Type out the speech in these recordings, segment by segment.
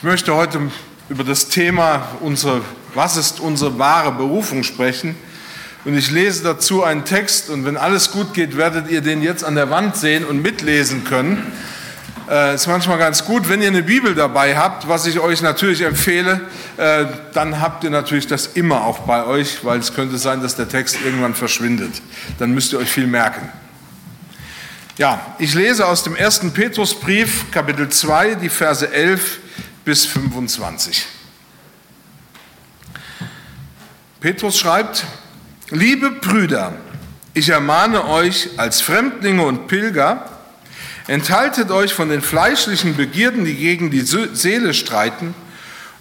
Ich möchte heute über das Thema, unsere, was ist unsere wahre Berufung sprechen. Und ich lese dazu einen Text und wenn alles gut geht, werdet ihr den jetzt an der Wand sehen und mitlesen können. Äh, ist manchmal ganz gut, wenn ihr eine Bibel dabei habt, was ich euch natürlich empfehle, äh, dann habt ihr natürlich das immer auch bei euch, weil es könnte sein, dass der Text irgendwann verschwindet. Dann müsst ihr euch viel merken. Ja, ich lese aus dem ersten Petrusbrief, Kapitel 2, die Verse 11 bis 25. Petrus schreibt, liebe Brüder, ich ermahne euch als Fremdlinge und Pilger, enthaltet euch von den fleischlichen Begierden, die gegen die Seele streiten,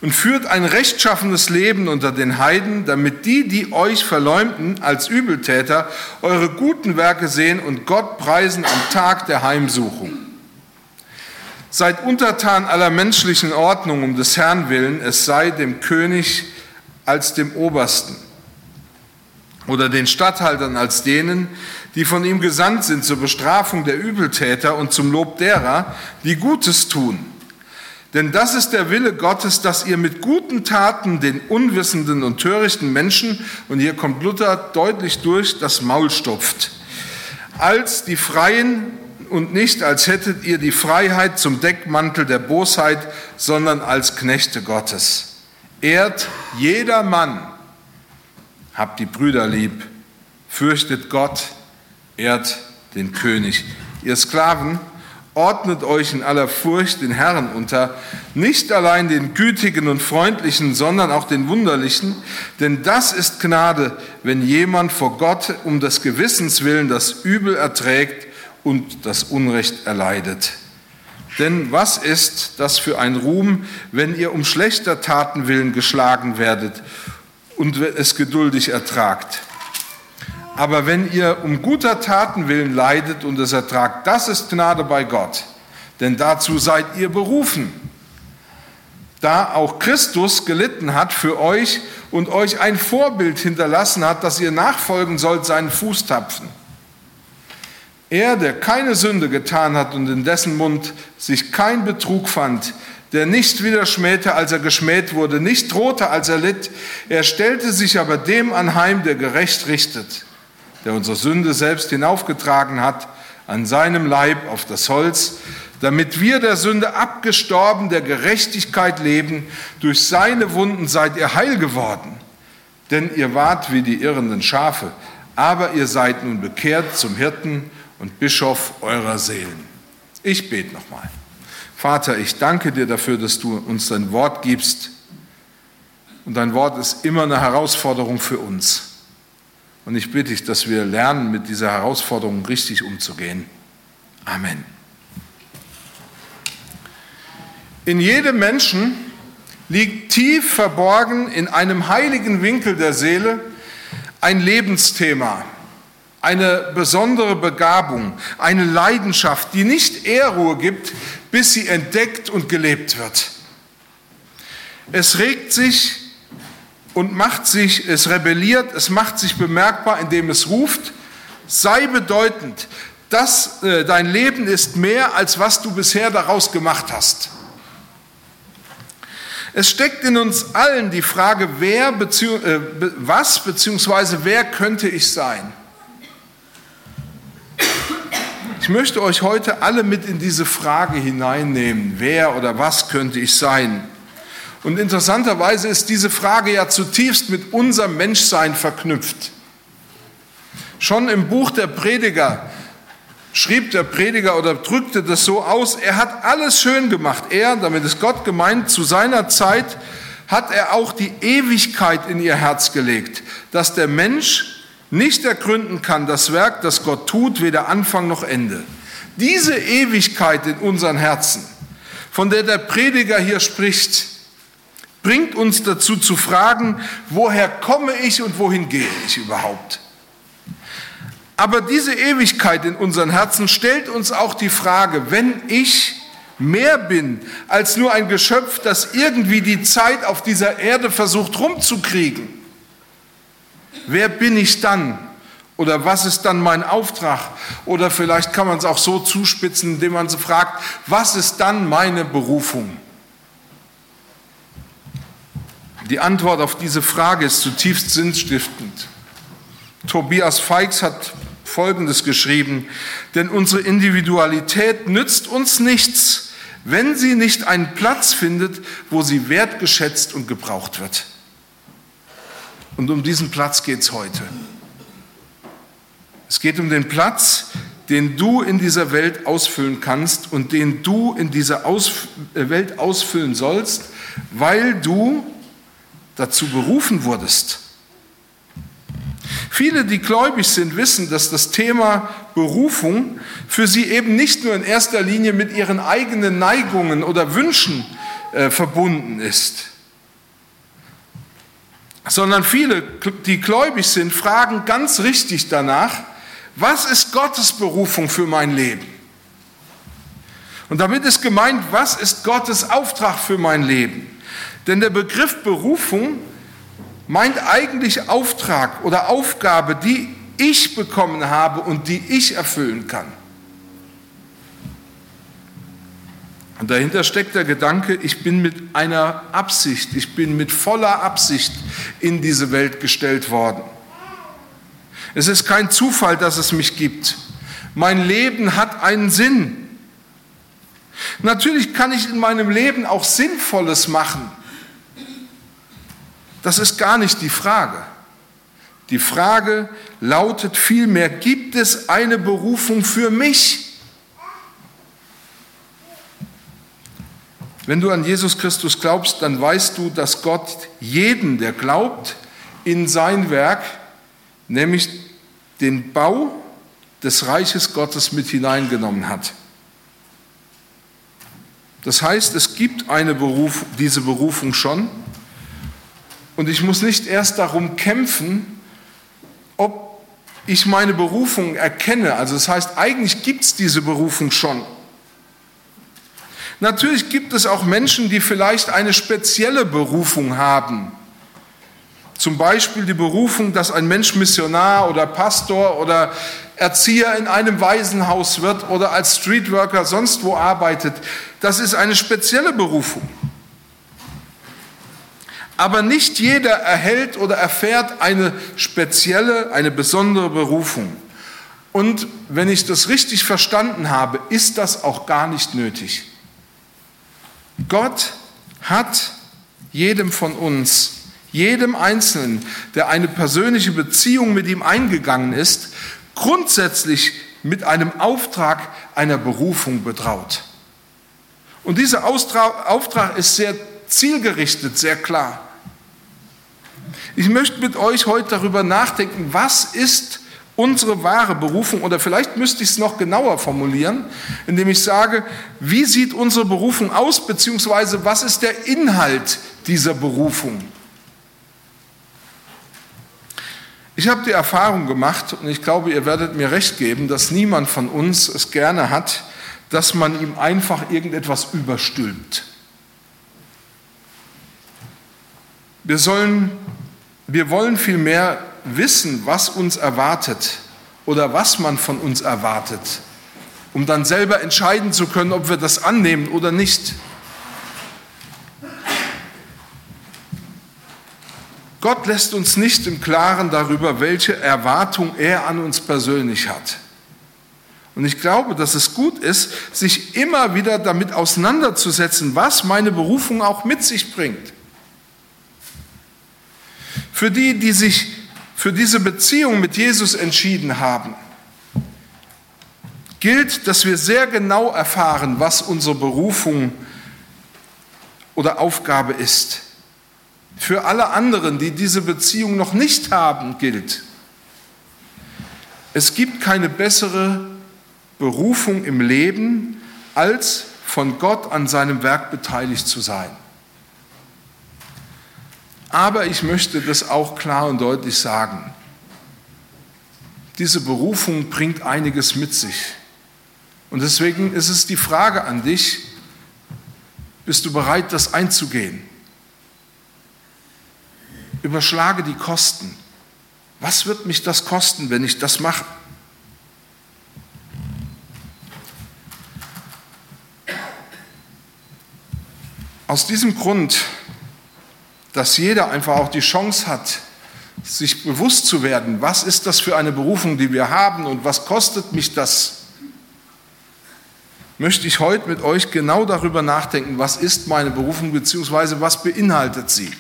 und führt ein rechtschaffenes Leben unter den Heiden, damit die, die euch verleumden als Übeltäter, eure guten Werke sehen und Gott preisen am Tag der Heimsuchung. Seid untertan aller menschlichen Ordnung um des Herrn willen, es sei dem König als dem Obersten oder den Statthaltern als denen, die von ihm gesandt sind zur Bestrafung der Übeltäter und zum Lob derer, die Gutes tun. Denn das ist der Wille Gottes, dass ihr mit guten Taten den unwissenden und törichten Menschen, und hier kommt Luther deutlich durch, das Maul stopft, als die Freien und nicht als hättet ihr die Freiheit zum Deckmantel der Bosheit, sondern als Knechte Gottes. Ehrt jeder Mann, habt die Brüder lieb, fürchtet Gott, ehrt den König. Ihr Sklaven, ordnet euch in aller Furcht den Herrn unter, nicht allein den Gütigen und Freundlichen, sondern auch den Wunderlichen, denn das ist Gnade, wenn jemand vor Gott um des Gewissens willen das Übel erträgt und das Unrecht erleidet. Denn was ist das für ein Ruhm, wenn ihr um schlechter Taten willen geschlagen werdet und es geduldig ertragt? Aber wenn ihr um guter Taten willen leidet und es ertragt, das ist Gnade bei Gott. Denn dazu seid ihr berufen. Da auch Christus gelitten hat für euch und euch ein Vorbild hinterlassen hat, dass ihr nachfolgen sollt seinen Fußtapfen. Er, der keine Sünde getan hat und in dessen Mund sich kein Betrug fand, der nicht wieder schmähte, als er geschmäht wurde, nicht drohte, als er litt, er stellte sich aber dem anheim, der gerecht richtet der unsere Sünde selbst hinaufgetragen hat, an seinem Leib auf das Holz, damit wir der Sünde abgestorben, der Gerechtigkeit leben. Durch seine Wunden seid ihr heil geworden. Denn ihr wart wie die irrenden Schafe, aber ihr seid nun bekehrt zum Hirten und Bischof eurer Seelen. Ich bete nochmal. Vater, ich danke dir dafür, dass du uns dein Wort gibst. Und dein Wort ist immer eine Herausforderung für uns. Und ich bitte dich, dass wir lernen, mit dieser Herausforderung richtig umzugehen. Amen. In jedem Menschen liegt tief verborgen in einem heiligen Winkel der Seele ein Lebensthema, eine besondere Begabung, eine Leidenschaft, die nicht Ehrruhe gibt, bis sie entdeckt und gelebt wird. Es regt sich und macht sich, es rebelliert, es macht sich bemerkbar, indem es ruft, sei bedeutend, dass äh, dein Leben ist mehr, als was du bisher daraus gemacht hast. Es steckt in uns allen die Frage, wer bezieh äh, was bzw. wer könnte ich sein? Ich möchte euch heute alle mit in diese Frage hineinnehmen, wer oder was könnte ich sein? Und interessanterweise ist diese Frage ja zutiefst mit unserem Menschsein verknüpft. Schon im Buch der Prediger schrieb der Prediger oder drückte das so aus, er hat alles schön gemacht. Er, damit ist Gott gemeint, zu seiner Zeit hat er auch die Ewigkeit in ihr Herz gelegt, dass der Mensch nicht ergründen kann, das Werk, das Gott tut, weder Anfang noch Ende. Diese Ewigkeit in unseren Herzen, von der der Prediger hier spricht, bringt uns dazu zu fragen, woher komme ich und wohin gehe ich überhaupt? Aber diese Ewigkeit in unseren Herzen stellt uns auch die Frage, wenn ich mehr bin als nur ein Geschöpf, das irgendwie die Zeit auf dieser Erde versucht rumzukriegen, wer bin ich dann? Oder was ist dann mein Auftrag? Oder vielleicht kann man es auch so zuspitzen, indem man so fragt, was ist dann meine Berufung? Die Antwort auf diese Frage ist zutiefst sinnstiftend. Tobias Feix hat Folgendes geschrieben, denn unsere Individualität nützt uns nichts, wenn sie nicht einen Platz findet, wo sie wertgeschätzt und gebraucht wird. Und um diesen Platz geht es heute. Es geht um den Platz, den du in dieser Welt ausfüllen kannst und den du in dieser Aus äh, Welt ausfüllen sollst, weil du dazu berufen wurdest. Viele, die gläubig sind, wissen, dass das Thema Berufung für sie eben nicht nur in erster Linie mit ihren eigenen Neigungen oder Wünschen äh, verbunden ist, sondern viele, die gläubig sind, fragen ganz richtig danach, was ist Gottes Berufung für mein Leben? Und damit ist gemeint, was ist Gottes Auftrag für mein Leben? Denn der Begriff Berufung meint eigentlich Auftrag oder Aufgabe, die ich bekommen habe und die ich erfüllen kann. Und dahinter steckt der Gedanke, ich bin mit einer Absicht, ich bin mit voller Absicht in diese Welt gestellt worden. Es ist kein Zufall, dass es mich gibt. Mein Leben hat einen Sinn. Natürlich kann ich in meinem Leben auch Sinnvolles machen. Das ist gar nicht die Frage. Die Frage lautet vielmehr, gibt es eine Berufung für mich? Wenn du an Jesus Christus glaubst, dann weißt du, dass Gott jeden, der glaubt, in sein Werk nämlich den Bau des Reiches Gottes mit hineingenommen hat. Das heißt, es gibt eine Beruf, diese Berufung schon und ich muss nicht erst darum kämpfen, ob ich meine Berufung erkenne. Also das heißt, eigentlich gibt es diese Berufung schon. Natürlich gibt es auch Menschen, die vielleicht eine spezielle Berufung haben. Zum Beispiel die Berufung, dass ein Mensch Missionar oder Pastor oder Erzieher in einem Waisenhaus wird oder als Streetworker sonst wo arbeitet. Das ist eine spezielle Berufung. Aber nicht jeder erhält oder erfährt eine spezielle, eine besondere Berufung. Und wenn ich das richtig verstanden habe, ist das auch gar nicht nötig. Gott hat jedem von uns jedem Einzelnen, der eine persönliche Beziehung mit ihm eingegangen ist, grundsätzlich mit einem Auftrag einer Berufung betraut. Und dieser Auftrag ist sehr zielgerichtet, sehr klar. Ich möchte mit euch heute darüber nachdenken, was ist unsere wahre Berufung oder vielleicht müsste ich es noch genauer formulieren, indem ich sage, wie sieht unsere Berufung aus, beziehungsweise was ist der Inhalt dieser Berufung? Ich habe die Erfahrung gemacht, und ich glaube, ihr werdet mir recht geben, dass niemand von uns es gerne hat, dass man ihm einfach irgendetwas überstülpt. Wir, sollen, wir wollen vielmehr wissen, was uns erwartet oder was man von uns erwartet, um dann selber entscheiden zu können, ob wir das annehmen oder nicht. Gott lässt uns nicht im Klaren darüber, welche Erwartung er an uns persönlich hat. Und ich glaube, dass es gut ist, sich immer wieder damit auseinanderzusetzen, was meine Berufung auch mit sich bringt. Für die, die sich für diese Beziehung mit Jesus entschieden haben, gilt, dass wir sehr genau erfahren, was unsere Berufung oder Aufgabe ist. Für alle anderen, die diese Beziehung noch nicht haben, gilt, es gibt keine bessere Berufung im Leben, als von Gott an seinem Werk beteiligt zu sein. Aber ich möchte das auch klar und deutlich sagen. Diese Berufung bringt einiges mit sich. Und deswegen ist es die Frage an dich, bist du bereit, das einzugehen? Überschlage die Kosten. Was wird mich das kosten, wenn ich das mache? Aus diesem Grund dass jeder einfach auch die Chance hat, sich bewusst zu werden, was ist das für eine Berufung, die wir haben und was kostet mich das, möchte ich heute mit euch genau darüber nachdenken, was ist meine Berufung bzw. was beinhaltet sie.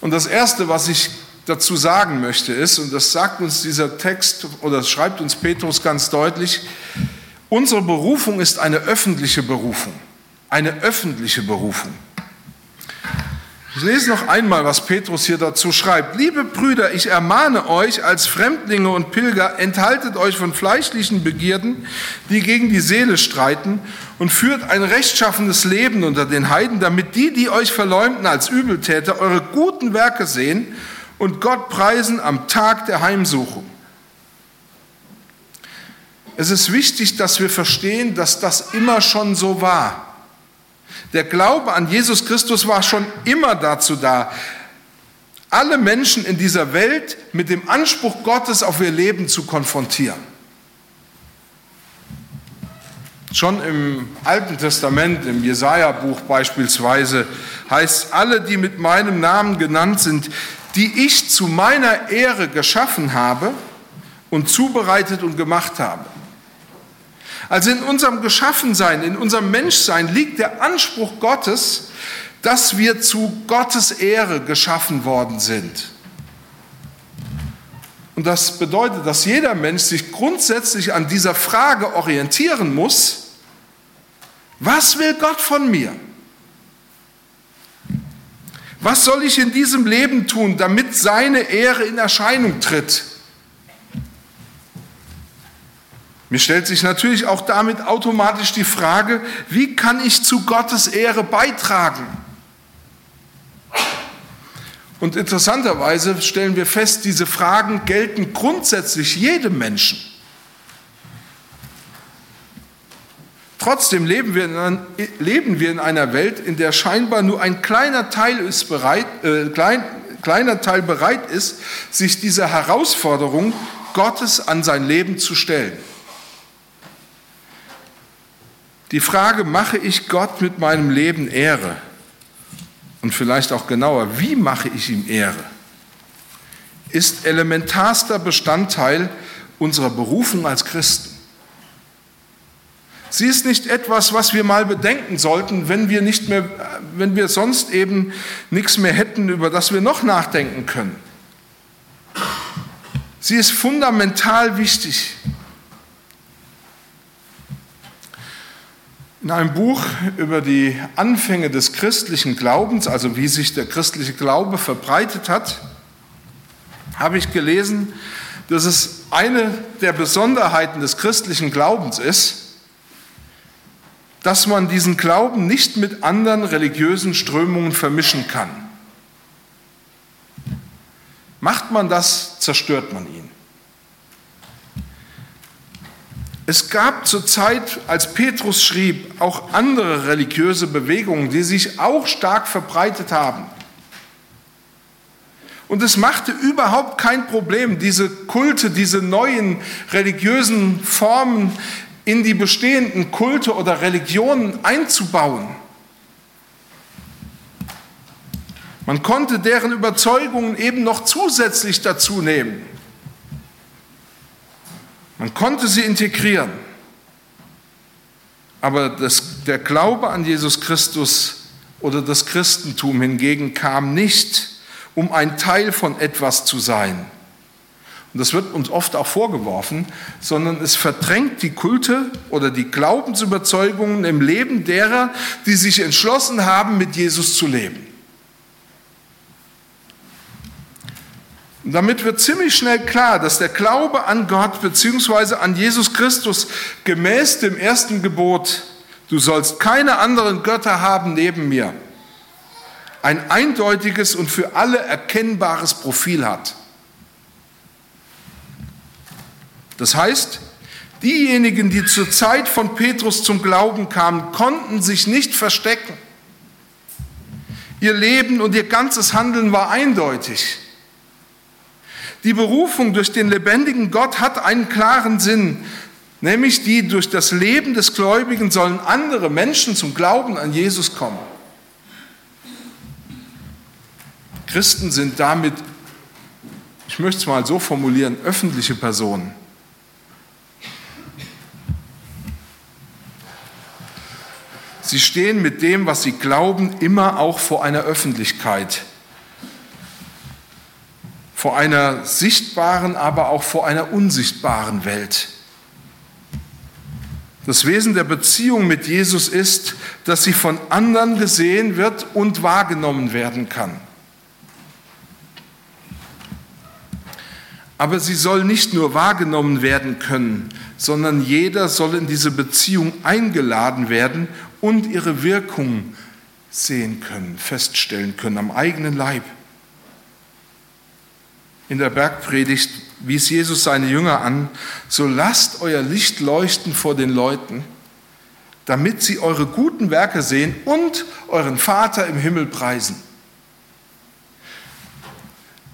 Und das Erste, was ich dazu sagen möchte, ist, und das sagt uns dieser Text oder schreibt uns Petrus ganz deutlich, unsere Berufung ist eine öffentliche Berufung. Eine öffentliche Berufung. Ich lese noch einmal, was Petrus hier dazu schreibt. Liebe Brüder, ich ermahne euch als Fremdlinge und Pilger, enthaltet euch von fleischlichen Begierden, die gegen die Seele streiten, und führt ein rechtschaffenes Leben unter den Heiden, damit die, die euch verleumden als Übeltäter, eure guten Werke sehen und Gott preisen am Tag der Heimsuchung. Es ist wichtig, dass wir verstehen, dass das immer schon so war. Der Glaube an Jesus Christus war schon immer dazu da, alle Menschen in dieser Welt mit dem Anspruch Gottes auf ihr Leben zu konfrontieren. Schon im Alten Testament, im Jesaja-Buch beispielsweise, heißt: Alle, die mit meinem Namen genannt sind, die ich zu meiner Ehre geschaffen habe und zubereitet und gemacht habe. Also in unserem Geschaffensein, in unserem Menschsein liegt der Anspruch Gottes, dass wir zu Gottes Ehre geschaffen worden sind. Und das bedeutet, dass jeder Mensch sich grundsätzlich an dieser Frage orientieren muss, was will Gott von mir? Was soll ich in diesem Leben tun, damit seine Ehre in Erscheinung tritt? Mir stellt sich natürlich auch damit automatisch die Frage, wie kann ich zu Gottes Ehre beitragen? Und interessanterweise stellen wir fest, diese Fragen gelten grundsätzlich jedem Menschen. Trotzdem leben wir, in, leben wir in einer Welt, in der scheinbar nur ein kleiner Teil, ist bereit, äh, klein, kleiner Teil bereit ist, sich dieser Herausforderung Gottes an sein Leben zu stellen. Die Frage, mache ich Gott mit meinem Leben Ehre? Und vielleicht auch genauer, wie mache ich ihm Ehre? Ist elementarster Bestandteil unserer Berufung als Christen. Sie ist nicht etwas, was wir mal bedenken sollten, wenn wir nicht mehr, wenn wir sonst eben nichts mehr hätten, über das wir noch nachdenken können. Sie ist fundamental wichtig. In einem Buch über die Anfänge des christlichen Glaubens, also wie sich der christliche Glaube verbreitet hat, habe ich gelesen, dass es eine der Besonderheiten des christlichen Glaubens ist, dass man diesen Glauben nicht mit anderen religiösen Strömungen vermischen kann. Macht man das, zerstört man ihn. Es gab zur Zeit, als Petrus schrieb, auch andere religiöse Bewegungen, die sich auch stark verbreitet haben. Und es machte überhaupt kein Problem, diese Kulte, diese neuen religiösen Formen in die bestehenden Kulte oder Religionen einzubauen. Man konnte deren Überzeugungen eben noch zusätzlich dazu nehmen. Man konnte sie integrieren. Aber das, der Glaube an Jesus Christus oder das Christentum hingegen kam nicht, um ein Teil von etwas zu sein. Und das wird uns oft auch vorgeworfen, sondern es verdrängt die Kulte oder die Glaubensüberzeugungen im Leben derer, die sich entschlossen haben, mit Jesus zu leben. Damit wird ziemlich schnell klar, dass der Glaube an Gott bzw. an Jesus Christus gemäß dem ersten Gebot, du sollst keine anderen Götter haben neben mir, ein eindeutiges und für alle erkennbares Profil hat. Das heißt, diejenigen, die zur Zeit von Petrus zum Glauben kamen, konnten sich nicht verstecken. Ihr Leben und ihr ganzes Handeln war eindeutig. Die Berufung durch den lebendigen Gott hat einen klaren Sinn, nämlich die durch das Leben des Gläubigen sollen andere Menschen zum Glauben an Jesus kommen. Christen sind damit, ich möchte es mal so formulieren, öffentliche Personen. Sie stehen mit dem, was sie glauben, immer auch vor einer Öffentlichkeit. Vor einer sichtbaren, aber auch vor einer unsichtbaren Welt. Das Wesen der Beziehung mit Jesus ist, dass sie von anderen gesehen wird und wahrgenommen werden kann. Aber sie soll nicht nur wahrgenommen werden können, sondern jeder soll in diese Beziehung eingeladen werden und ihre Wirkung sehen können, feststellen können am eigenen Leib. In der Bergpredigt wies Jesus seine Jünger an, so lasst euer Licht leuchten vor den Leuten, damit sie eure guten Werke sehen und euren Vater im Himmel preisen.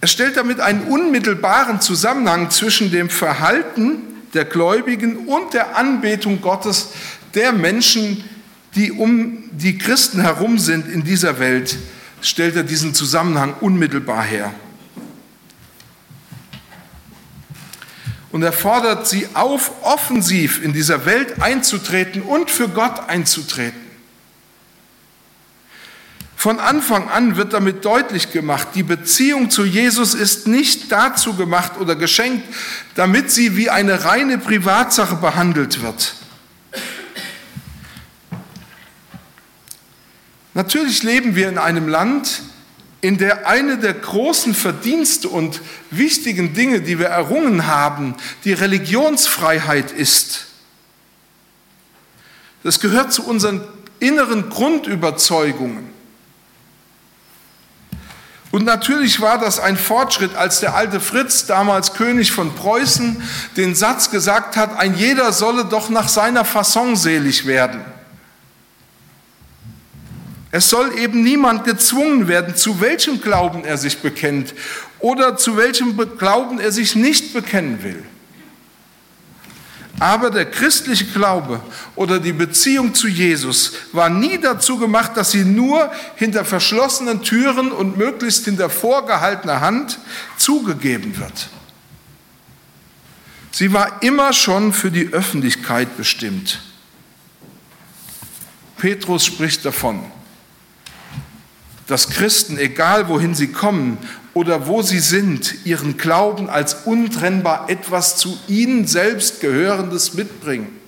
Er stellt damit einen unmittelbaren Zusammenhang zwischen dem Verhalten der Gläubigen und der Anbetung Gottes der Menschen, die um die Christen herum sind in dieser Welt, stellt er diesen Zusammenhang unmittelbar her. Und er fordert sie auf, offensiv in dieser Welt einzutreten und für Gott einzutreten. Von Anfang an wird damit deutlich gemacht, die Beziehung zu Jesus ist nicht dazu gemacht oder geschenkt, damit sie wie eine reine Privatsache behandelt wird. Natürlich leben wir in einem Land, in der eine der großen Verdienste und wichtigen Dinge, die wir errungen haben, die Religionsfreiheit ist. Das gehört zu unseren inneren Grundüberzeugungen. Und natürlich war das ein Fortschritt, als der alte Fritz, damals König von Preußen, den Satz gesagt hat, ein jeder solle doch nach seiner Fasson selig werden. Es soll eben niemand gezwungen werden, zu welchem Glauben er sich bekennt oder zu welchem Glauben er sich nicht bekennen will. Aber der christliche Glaube oder die Beziehung zu Jesus war nie dazu gemacht, dass sie nur hinter verschlossenen Türen und möglichst hinter vorgehaltener Hand zugegeben wird. Sie war immer schon für die Öffentlichkeit bestimmt. Petrus spricht davon dass Christen, egal wohin sie kommen oder wo sie sind, ihren Glauben als untrennbar etwas zu ihnen selbst gehörendes mitbringen.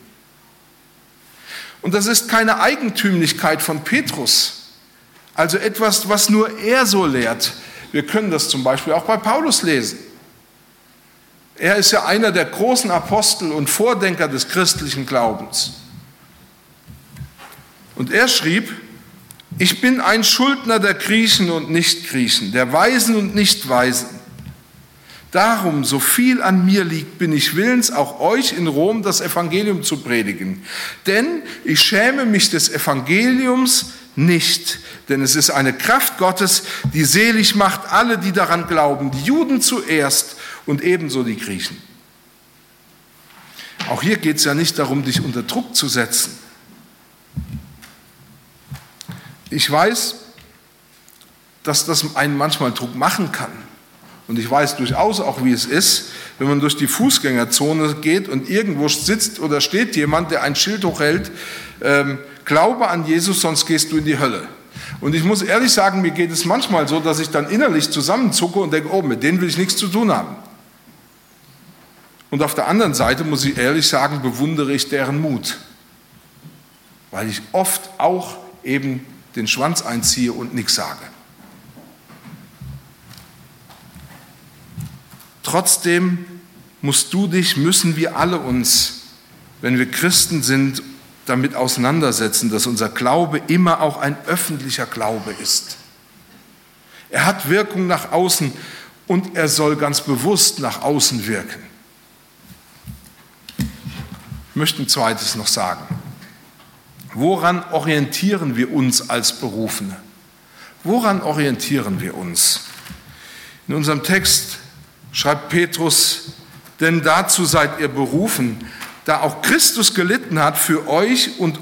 Und das ist keine Eigentümlichkeit von Petrus, also etwas, was nur er so lehrt. Wir können das zum Beispiel auch bei Paulus lesen. Er ist ja einer der großen Apostel und Vordenker des christlichen Glaubens. Und er schrieb, ich bin ein Schuldner der Griechen und Nichtgriechen, der Weisen und Nichtweisen. Darum, so viel an mir liegt, bin ich willens, auch euch in Rom das Evangelium zu predigen. Denn ich schäme mich des Evangeliums nicht, denn es ist eine Kraft Gottes, die selig macht alle, die daran glauben, die Juden zuerst und ebenso die Griechen. Auch hier geht es ja nicht darum, dich unter Druck zu setzen. Ich weiß, dass das einen manchmal Druck machen kann. Und ich weiß durchaus auch, wie es ist, wenn man durch die Fußgängerzone geht und irgendwo sitzt oder steht jemand, der ein Schild hochhält, ähm, glaube an Jesus, sonst gehst du in die Hölle. Und ich muss ehrlich sagen, mir geht es manchmal so, dass ich dann innerlich zusammenzucke und denke, oh, mit denen will ich nichts zu tun haben. Und auf der anderen Seite muss ich ehrlich sagen, bewundere ich deren Mut, weil ich oft auch eben den Schwanz einziehe und nichts sage. Trotzdem musst du dich, müssen wir alle uns, wenn wir Christen sind, damit auseinandersetzen, dass unser Glaube immer auch ein öffentlicher Glaube ist. Er hat Wirkung nach außen und er soll ganz bewusst nach außen wirken. Ich möchte ein zweites noch sagen. Woran orientieren wir uns als Berufene? Woran orientieren wir uns? In unserem Text schreibt Petrus, denn dazu seid ihr berufen, da auch Christus gelitten hat für euch und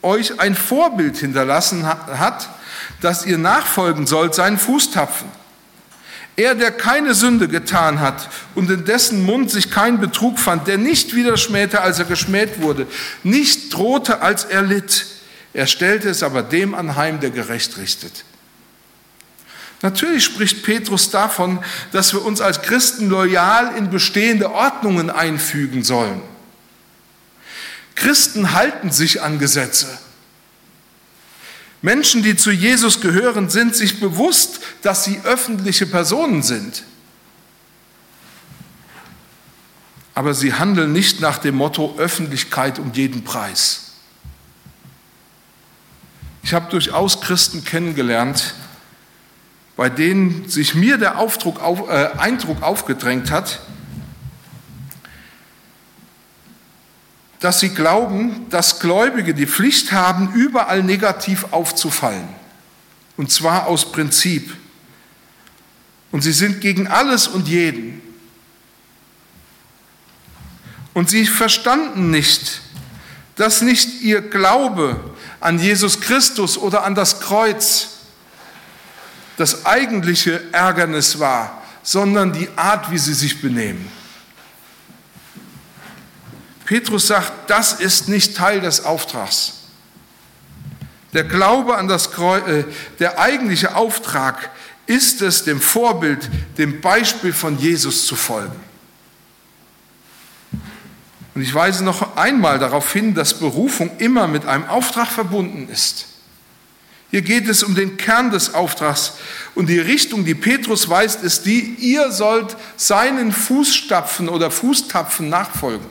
euch ein Vorbild hinterlassen hat, dass ihr nachfolgen sollt seinen Fußtapfen. Er, der keine Sünde getan hat und in dessen Mund sich kein Betrug fand, der nicht wieder schmähte, als er geschmäht wurde, nicht drohte, als er litt. Er stellte es aber dem anheim, der gerecht richtet. Natürlich spricht Petrus davon, dass wir uns als Christen loyal in bestehende Ordnungen einfügen sollen. Christen halten sich an Gesetze. Menschen, die zu Jesus gehören, sind sich bewusst, dass sie öffentliche Personen sind. Aber sie handeln nicht nach dem Motto Öffentlichkeit um jeden Preis. Ich habe durchaus Christen kennengelernt, bei denen sich mir der Aufdruck, auf, äh, Eindruck aufgedrängt hat, dass sie glauben, dass Gläubige die Pflicht haben, überall negativ aufzufallen. Und zwar aus Prinzip. Und sie sind gegen alles und jeden. Und sie verstanden nicht, dass nicht ihr Glaube an Jesus Christus oder an das Kreuz das eigentliche Ärgernis war, sondern die Art, wie sie sich benehmen. Petrus sagt, das ist nicht Teil des Auftrags. Der Glaube an das Kreuz, äh, der eigentliche Auftrag ist es, dem Vorbild, dem Beispiel von Jesus zu folgen. Und ich weise noch einmal darauf hin, dass Berufung immer mit einem Auftrag verbunden ist. Hier geht es um den Kern des Auftrags und die Richtung, die Petrus weist, ist die, ihr sollt seinen Fußstapfen oder Fußtapfen nachfolgen.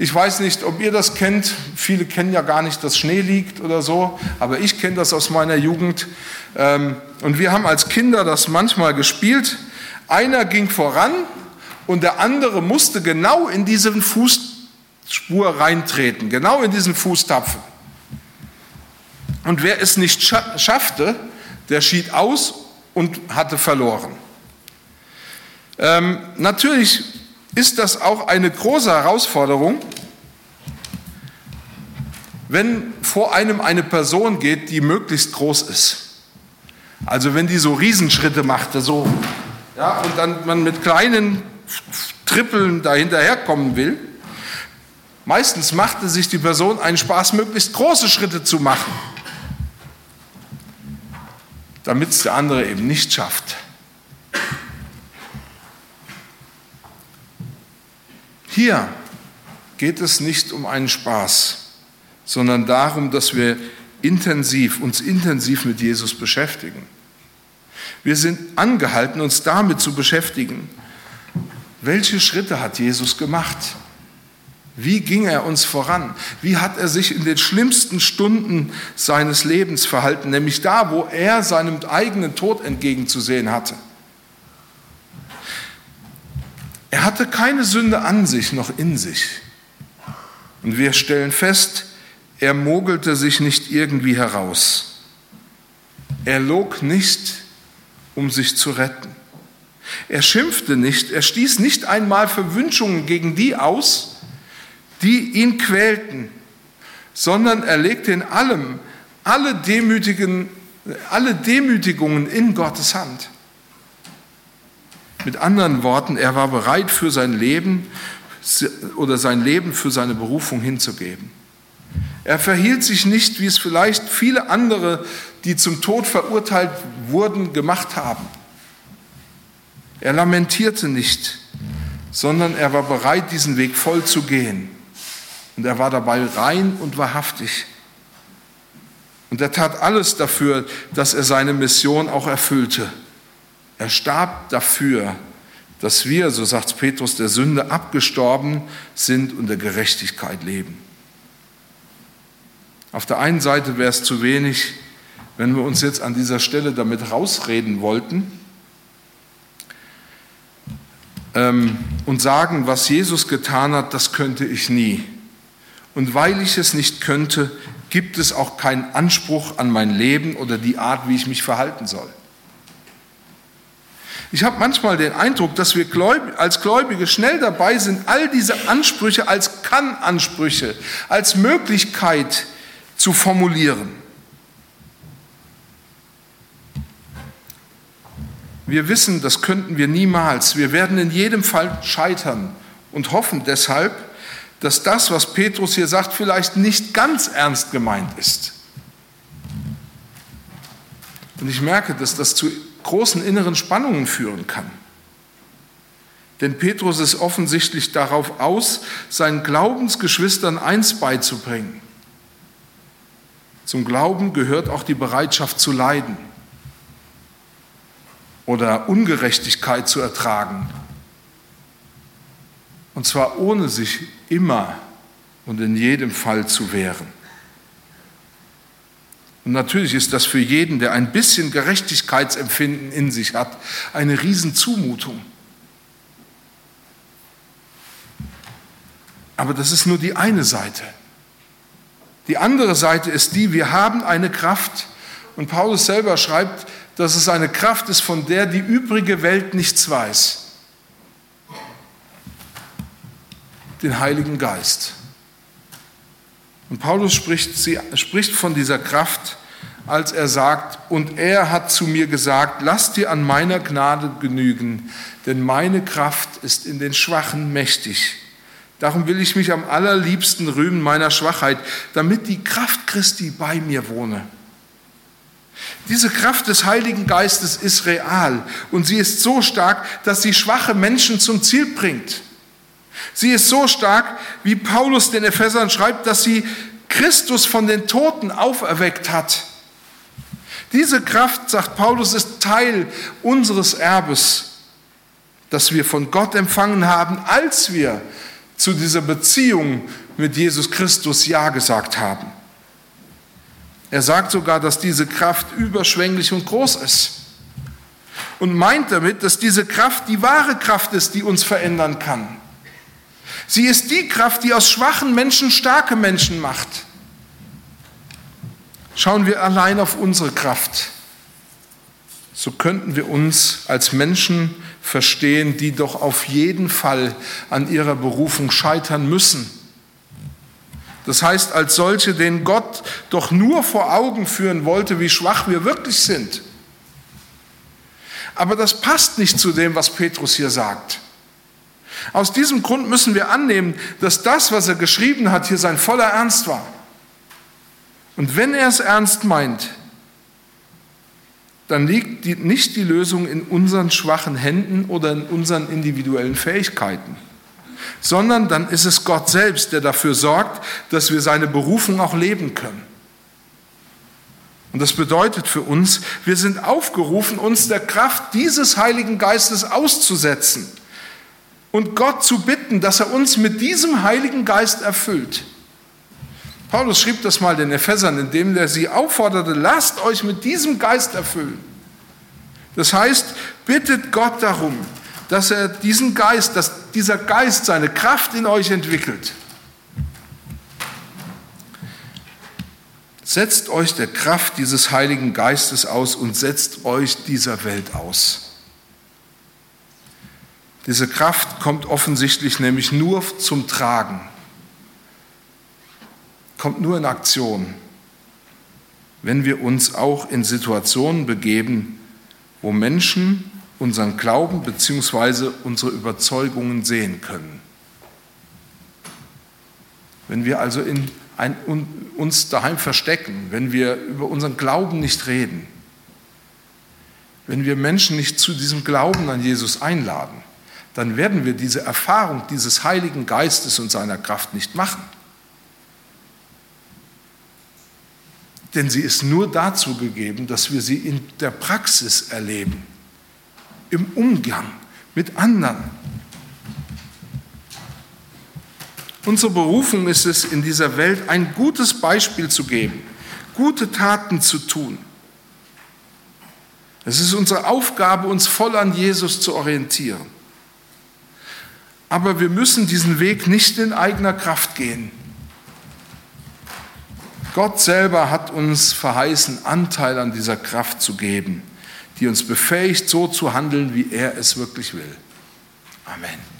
Ich weiß nicht, ob ihr das kennt. Viele kennen ja gar nicht, dass Schnee liegt oder so, aber ich kenne das aus meiner Jugend. Ähm, und wir haben als Kinder das manchmal gespielt. Einer ging voran und der andere musste genau in diesen Fußspur reintreten, genau in diesen Fußtapfen. Und wer es nicht schaffte, der schied aus und hatte verloren. Ähm, natürlich ist das auch eine große Herausforderung, wenn vor einem eine Person geht, die möglichst groß ist. Also wenn die so Riesenschritte machte, so, ja, und dann man mit kleinen Trippeln dahinterherkommen will. Meistens machte sich die Person einen Spaß, möglichst große Schritte zu machen, damit es der andere eben nicht schafft. Hier geht es nicht um einen Spaß, sondern darum, dass wir intensiv, uns intensiv mit Jesus beschäftigen. Wir sind angehalten, uns damit zu beschäftigen. Welche Schritte hat Jesus gemacht? Wie ging er uns voran? Wie hat er sich in den schlimmsten Stunden seines Lebens verhalten, nämlich da, wo er seinem eigenen Tod entgegenzusehen hatte? Er hatte keine Sünde an sich noch in sich. Und wir stellen fest, er mogelte sich nicht irgendwie heraus. Er log nicht, um sich zu retten. Er schimpfte nicht, er stieß nicht einmal Verwünschungen gegen die aus, die ihn quälten, sondern er legte in allem alle, Demütigen, alle Demütigungen in Gottes Hand. Mit anderen Worten, er war bereit für sein Leben oder sein Leben für seine Berufung hinzugeben. Er verhielt sich nicht, wie es vielleicht viele andere, die zum Tod verurteilt wurden, gemacht haben. Er lamentierte nicht, sondern er war bereit, diesen Weg voll zu gehen. Und er war dabei rein und wahrhaftig. Und er tat alles dafür, dass er seine Mission auch erfüllte. Er starb dafür, dass wir, so sagt Petrus, der Sünde abgestorben sind und der Gerechtigkeit leben. Auf der einen Seite wäre es zu wenig, wenn wir uns jetzt an dieser Stelle damit rausreden wollten ähm, und sagen, was Jesus getan hat, das könnte ich nie. Und weil ich es nicht könnte, gibt es auch keinen Anspruch an mein Leben oder die Art, wie ich mich verhalten soll. Ich habe manchmal den Eindruck, dass wir als Gläubige schnell dabei sind, all diese Ansprüche als Kann-Ansprüche, als Möglichkeit zu formulieren. Wir wissen, das könnten wir niemals. Wir werden in jedem Fall scheitern und hoffen deshalb, dass das, was Petrus hier sagt, vielleicht nicht ganz ernst gemeint ist. Und ich merke, dass das zu großen inneren Spannungen führen kann. Denn Petrus ist offensichtlich darauf aus, seinen Glaubensgeschwistern eins beizubringen. Zum Glauben gehört auch die Bereitschaft zu leiden oder Ungerechtigkeit zu ertragen. Und zwar ohne sich immer und in jedem Fall zu wehren. Und natürlich ist das für jeden, der ein bisschen Gerechtigkeitsempfinden in sich hat, eine Riesenzumutung. Aber das ist nur die eine Seite. Die andere Seite ist die, wir haben eine Kraft. Und Paulus selber schreibt, dass es eine Kraft ist, von der die übrige Welt nichts weiß. Den Heiligen Geist. Und Paulus spricht, sie, spricht von dieser Kraft, als er sagt, und er hat zu mir gesagt, lass dir an meiner Gnade genügen, denn meine Kraft ist in den Schwachen mächtig. Darum will ich mich am allerliebsten rühmen meiner Schwachheit, damit die Kraft Christi bei mir wohne. Diese Kraft des Heiligen Geistes ist real und sie ist so stark, dass sie schwache Menschen zum Ziel bringt. Sie ist so stark, wie Paulus den Ephesern schreibt, dass sie Christus von den Toten auferweckt hat. Diese Kraft, sagt Paulus, ist Teil unseres Erbes, das wir von Gott empfangen haben, als wir zu dieser Beziehung mit Jesus Christus Ja gesagt haben. Er sagt sogar, dass diese Kraft überschwänglich und groß ist und meint damit, dass diese Kraft die wahre Kraft ist, die uns verändern kann. Sie ist die Kraft, die aus schwachen Menschen starke Menschen macht. Schauen wir allein auf unsere Kraft, so könnten wir uns als Menschen verstehen, die doch auf jeden Fall an ihrer Berufung scheitern müssen. Das heißt, als solche, denen Gott doch nur vor Augen führen wollte, wie schwach wir wirklich sind. Aber das passt nicht zu dem, was Petrus hier sagt. Aus diesem Grund müssen wir annehmen, dass das, was er geschrieben hat, hier sein voller Ernst war. Und wenn er es ernst meint, dann liegt die, nicht die Lösung in unseren schwachen Händen oder in unseren individuellen Fähigkeiten, sondern dann ist es Gott selbst, der dafür sorgt, dass wir seine Berufung auch leben können. Und das bedeutet für uns, wir sind aufgerufen, uns der Kraft dieses Heiligen Geistes auszusetzen und Gott zu bitten, dass er uns mit diesem Heiligen Geist erfüllt. Paulus schrieb das mal den Ephesern, indem er sie aufforderte, lasst euch mit diesem Geist erfüllen. Das heißt, bittet Gott darum, dass er diesen Geist, dass dieser Geist seine Kraft in euch entwickelt. Setzt euch der Kraft dieses Heiligen Geistes aus und setzt euch dieser Welt aus. Diese Kraft kommt offensichtlich nämlich nur zum Tragen, kommt nur in Aktion, wenn wir uns auch in Situationen begeben, wo Menschen unseren Glauben bzw. unsere Überzeugungen sehen können. Wenn wir also in ein, uns daheim verstecken, wenn wir über unseren Glauben nicht reden, wenn wir Menschen nicht zu diesem Glauben an Jesus einladen, dann werden wir diese Erfahrung dieses Heiligen Geistes und seiner Kraft nicht machen. Denn sie ist nur dazu gegeben, dass wir sie in der Praxis erleben, im Umgang mit anderen. Unsere Berufung ist es, in dieser Welt ein gutes Beispiel zu geben, gute Taten zu tun. Es ist unsere Aufgabe, uns voll an Jesus zu orientieren. Aber wir müssen diesen Weg nicht in eigener Kraft gehen. Gott selber hat uns verheißen, Anteil an dieser Kraft zu geben, die uns befähigt, so zu handeln, wie er es wirklich will. Amen.